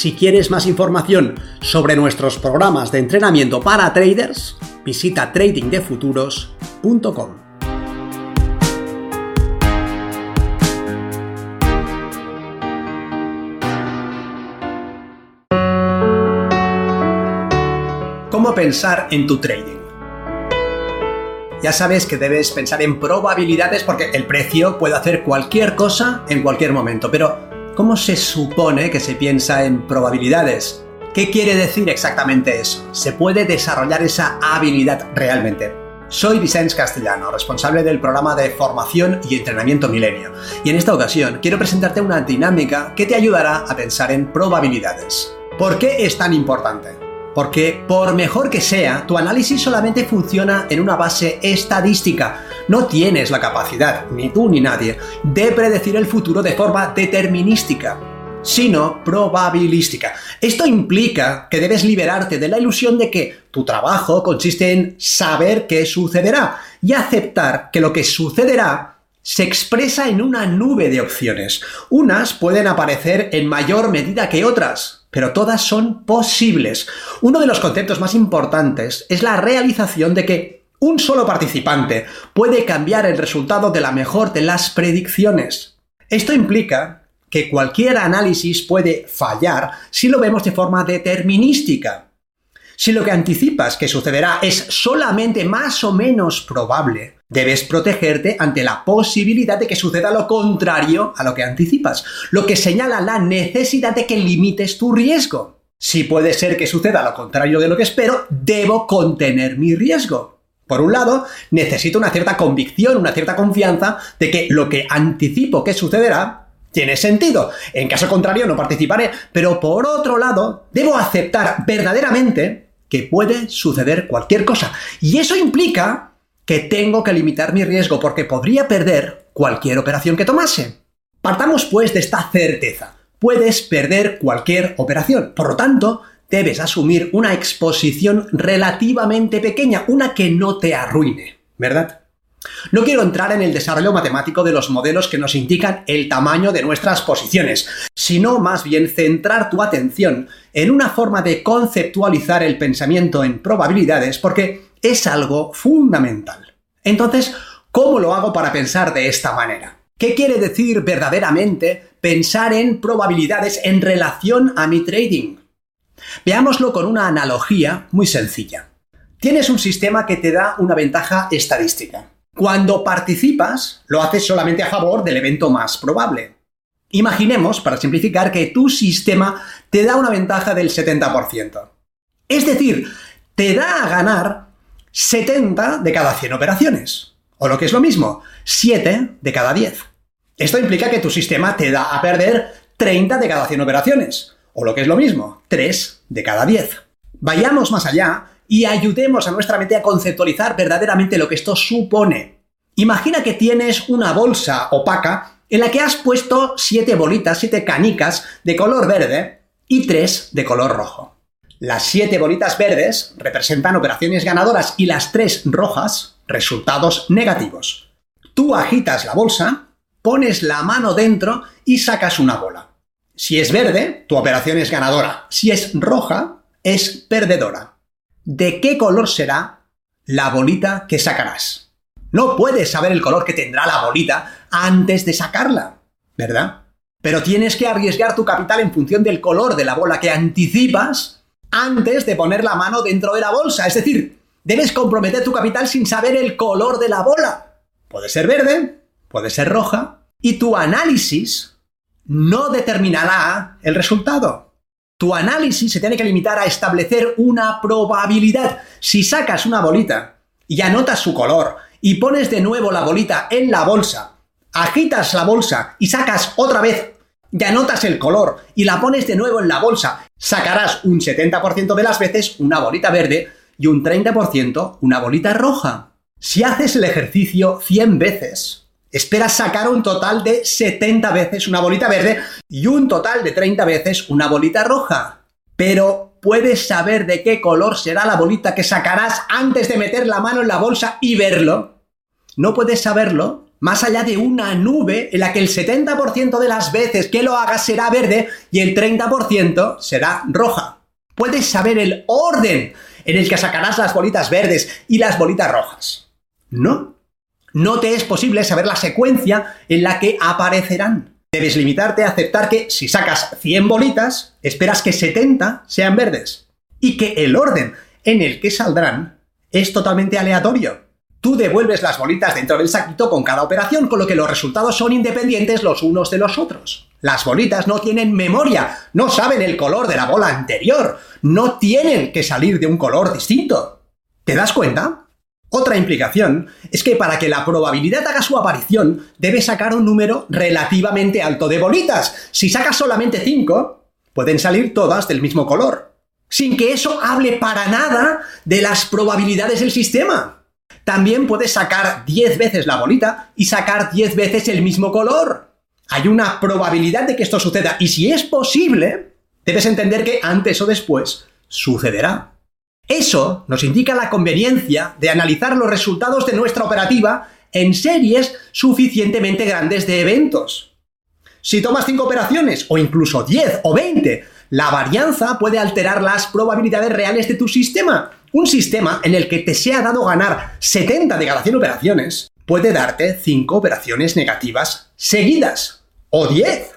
Si quieres más información sobre nuestros programas de entrenamiento para traders, visita tradingdefuturos.com. ¿Cómo pensar en tu trading? Ya sabes que debes pensar en probabilidades porque el precio puede hacer cualquier cosa en cualquier momento, pero ¿Cómo se supone que se piensa en probabilidades? ¿Qué quiere decir exactamente eso? ¿Se puede desarrollar esa habilidad realmente? Soy Vicente Castellano, responsable del programa de formación y entrenamiento Milenio, y en esta ocasión quiero presentarte una dinámica que te ayudará a pensar en probabilidades. ¿Por qué es tan importante? Porque por mejor que sea, tu análisis solamente funciona en una base estadística. No tienes la capacidad, ni tú ni nadie, de predecir el futuro de forma determinística sino probabilística. Esto implica que debes liberarte de la ilusión de que tu trabajo consiste en saber qué sucederá y aceptar que lo que sucederá se expresa en una nube de opciones. Unas pueden aparecer en mayor medida que otras, pero todas son posibles. Uno de los conceptos más importantes es la realización de que un solo participante puede cambiar el resultado de la mejor de las predicciones. Esto implica que cualquier análisis puede fallar si lo vemos de forma determinística. Si lo que anticipas que sucederá es solamente más o menos probable, debes protegerte ante la posibilidad de que suceda lo contrario a lo que anticipas, lo que señala la necesidad de que limites tu riesgo. Si puede ser que suceda lo contrario de lo que espero, debo contener mi riesgo. Por un lado, necesito una cierta convicción, una cierta confianza de que lo que anticipo que sucederá tiene sentido. En caso contrario, no participaré. Pero por otro lado, debo aceptar verdaderamente que puede suceder cualquier cosa. Y eso implica que tengo que limitar mi riesgo porque podría perder cualquier operación que tomase. Partamos pues de esta certeza. Puedes perder cualquier operación. Por lo tanto, debes asumir una exposición relativamente pequeña, una que no te arruine, ¿verdad? No quiero entrar en el desarrollo matemático de los modelos que nos indican el tamaño de nuestras posiciones, sino más bien centrar tu atención en una forma de conceptualizar el pensamiento en probabilidades porque es algo fundamental. Entonces, ¿cómo lo hago para pensar de esta manera? ¿Qué quiere decir verdaderamente pensar en probabilidades en relación a mi trading? Veámoslo con una analogía muy sencilla. Tienes un sistema que te da una ventaja estadística. Cuando participas, lo haces solamente a favor del evento más probable. Imaginemos, para simplificar, que tu sistema te da una ventaja del 70%. Es decir, te da a ganar 70 de cada 100 operaciones. O lo que es lo mismo, 7 de cada 10. Esto implica que tu sistema te da a perder 30 de cada 100 operaciones. O lo que es lo mismo, 3 de cada 10. Vayamos más allá y ayudemos a nuestra mente a conceptualizar verdaderamente lo que esto supone. Imagina que tienes una bolsa opaca en la que has puesto siete bolitas, siete canicas de color verde y tres de color rojo. Las siete bolitas verdes representan operaciones ganadoras y las tres rojas resultados negativos. Tú agitas la bolsa, pones la mano dentro y sacas una bola. Si es verde, tu operación es ganadora. Si es roja, es perdedora de qué color será la bolita que sacarás. No puedes saber el color que tendrá la bolita antes de sacarla, ¿verdad? Pero tienes que arriesgar tu capital en función del color de la bola que anticipas antes de poner la mano dentro de la bolsa. Es decir, debes comprometer tu capital sin saber el color de la bola. Puede ser verde, puede ser roja, y tu análisis no determinará el resultado. Tu análisis se tiene que limitar a establecer una probabilidad. Si sacas una bolita y anotas su color y pones de nuevo la bolita en la bolsa, agitas la bolsa y sacas otra vez ya notas el color y la pones de nuevo en la bolsa, sacarás un 70% de las veces una bolita verde y un 30% una bolita roja. Si haces el ejercicio 100 veces, esperas sacar un total de 70 veces una bolita verde y un total de 30 veces una bolita roja. Pero puedes saber de qué color será la bolita que sacarás antes de meter la mano en la bolsa y verlo. No puedes saberlo más allá de una nube en la que el 70% de las veces que lo hagas será verde y el 30% será roja. Puedes saber el orden en el que sacarás las bolitas verdes y las bolitas rojas. No. No te es posible saber la secuencia en la que aparecerán. Debes limitarte a aceptar que si sacas 100 bolitas, esperas que 70 sean verdes. Y que el orden en el que saldrán es totalmente aleatorio. Tú devuelves las bolitas dentro del saquito con cada operación, con lo que los resultados son independientes los unos de los otros. Las bolitas no tienen memoria, no saben el color de la bola anterior, no tienen que salir de un color distinto. ¿Te das cuenta? Otra implicación es que para que la probabilidad haga su aparición, debe sacar un número relativamente alto de bolitas. Si sacas solamente 5, pueden salir todas del mismo color. Sin que eso hable para nada de las probabilidades del sistema. También puedes sacar 10 veces la bolita y sacar 10 veces el mismo color. Hay una probabilidad de que esto suceda y si es posible, debes entender que antes o después sucederá. Eso nos indica la conveniencia de analizar los resultados de nuestra operativa en series suficientemente grandes de eventos. Si tomas 5 operaciones, o incluso 10 o 20, la varianza puede alterar las probabilidades reales de tu sistema un sistema en el que te sea dado ganar 70 de cada 100 operaciones puede darte 5 operaciones negativas seguidas. O 10.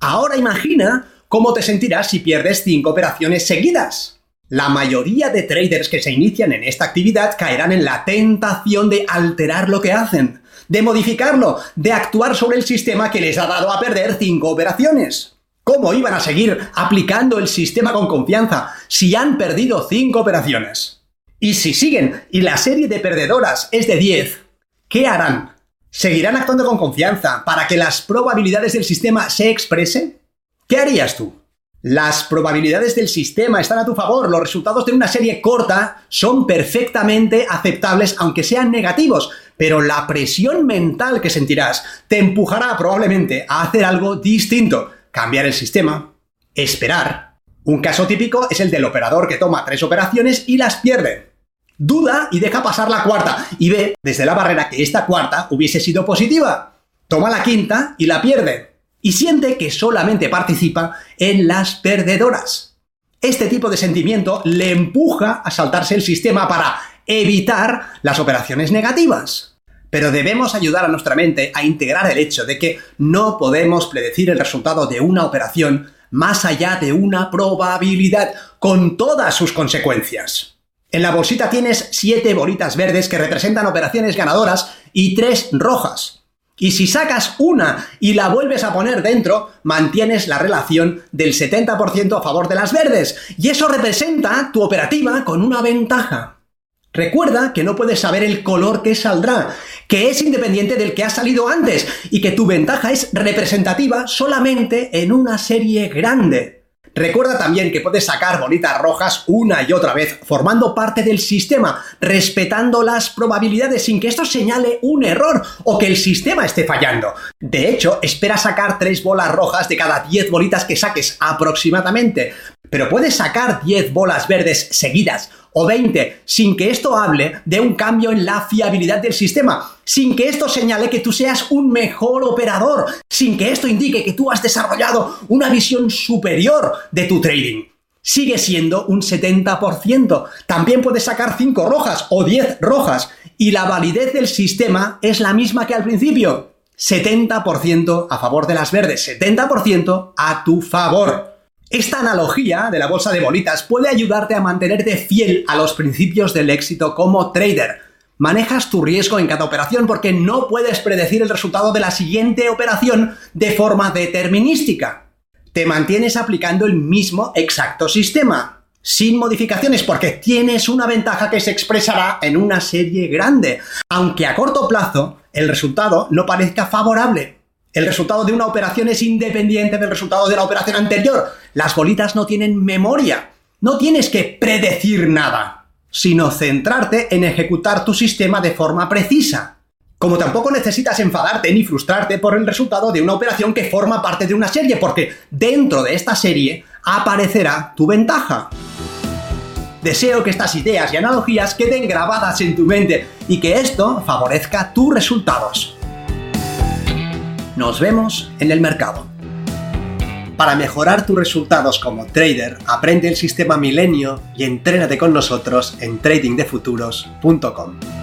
Ahora imagina cómo te sentirás si pierdes 5 operaciones seguidas. La mayoría de traders que se inician en esta actividad caerán en la tentación de alterar lo que hacen, de modificarlo, de actuar sobre el sistema que les ha dado a perder 5 operaciones. ¿Cómo iban a seguir aplicando el sistema con confianza si han perdido 5 operaciones? Y si siguen y la serie de perdedoras es de 10, ¿qué harán? ¿Seguirán actuando con confianza para que las probabilidades del sistema se expresen? ¿Qué harías tú? Las probabilidades del sistema están a tu favor, los resultados de una serie corta son perfectamente aceptables aunque sean negativos, pero la presión mental que sentirás te empujará probablemente a hacer algo distinto, cambiar el sistema, esperar. Un caso típico es el del operador que toma tres operaciones y las pierde. Duda y deja pasar la cuarta y ve desde la barrera que esta cuarta hubiese sido positiva. Toma la quinta y la pierde. Y siente que solamente participa en las perdedoras. Este tipo de sentimiento le empuja a saltarse el sistema para evitar las operaciones negativas. Pero debemos ayudar a nuestra mente a integrar el hecho de que no podemos predecir el resultado de una operación más allá de una probabilidad, con todas sus consecuencias. En la bolsita tienes 7 bolitas verdes que representan operaciones ganadoras y 3 rojas. Y si sacas una y la vuelves a poner dentro, mantienes la relación del 70% a favor de las verdes. Y eso representa tu operativa con una ventaja. Recuerda que no puedes saber el color que saldrá, que es independiente del que ha salido antes y que tu ventaja es representativa solamente en una serie grande. Recuerda también que puedes sacar bolitas rojas una y otra vez, formando parte del sistema, respetando las probabilidades sin que esto señale un error o que el sistema esté fallando. De hecho, espera sacar tres bolas rojas de cada 10 bolitas que saques aproximadamente, pero puedes sacar 10 bolas verdes seguidas o 20 sin que esto hable de un cambio en la fiabilidad del sistema, sin que esto señale que tú seas un mejor operador, sin que esto indique que tú has desarrollado una visión superior de tu trading. Sigue siendo un 70%. También puedes sacar 5 rojas o 10 rojas y la validez del sistema es la misma que al principio. 70% a favor de las verdes, 70% a tu favor. Esta analogía de la bolsa de bolitas puede ayudarte a mantenerte fiel a los principios del éxito como trader. Manejas tu riesgo en cada operación porque no puedes predecir el resultado de la siguiente operación de forma determinística. Te mantienes aplicando el mismo exacto sistema, sin modificaciones porque tienes una ventaja que se expresará en una serie grande, aunque a corto plazo el resultado no parezca favorable. El resultado de una operación es independiente del resultado de la operación anterior. Las bolitas no tienen memoria. No tienes que predecir nada, sino centrarte en ejecutar tu sistema de forma precisa. Como tampoco necesitas enfadarte ni frustrarte por el resultado de una operación que forma parte de una serie, porque dentro de esta serie aparecerá tu ventaja. Deseo que estas ideas y analogías queden grabadas en tu mente y que esto favorezca tus resultados. Nos vemos en el mercado. Para mejorar tus resultados como trader, aprende el sistema Milenio y entrénate con nosotros en tradingdefuturos.com.